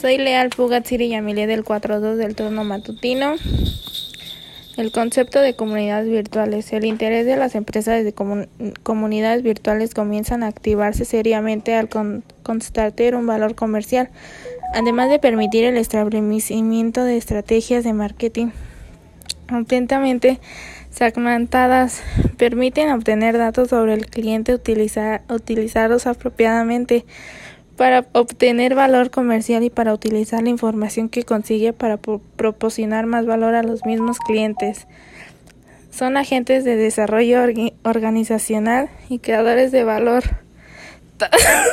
Soy Leal Fugatsiri Yamilet del 4.2 del turno matutino. El concepto de comunidades virtuales. El interés de las empresas de comunidades virtuales comienzan a activarse seriamente al constatar un valor comercial, además de permitir el establecimiento de estrategias de marketing atentamente segmentadas, permiten obtener datos sobre el cliente utilizar, utilizados apropiadamente para obtener valor comercial y para utilizar la información que consigue para proporcionar más valor a los mismos clientes. Son agentes de desarrollo organizacional y creadores de valor.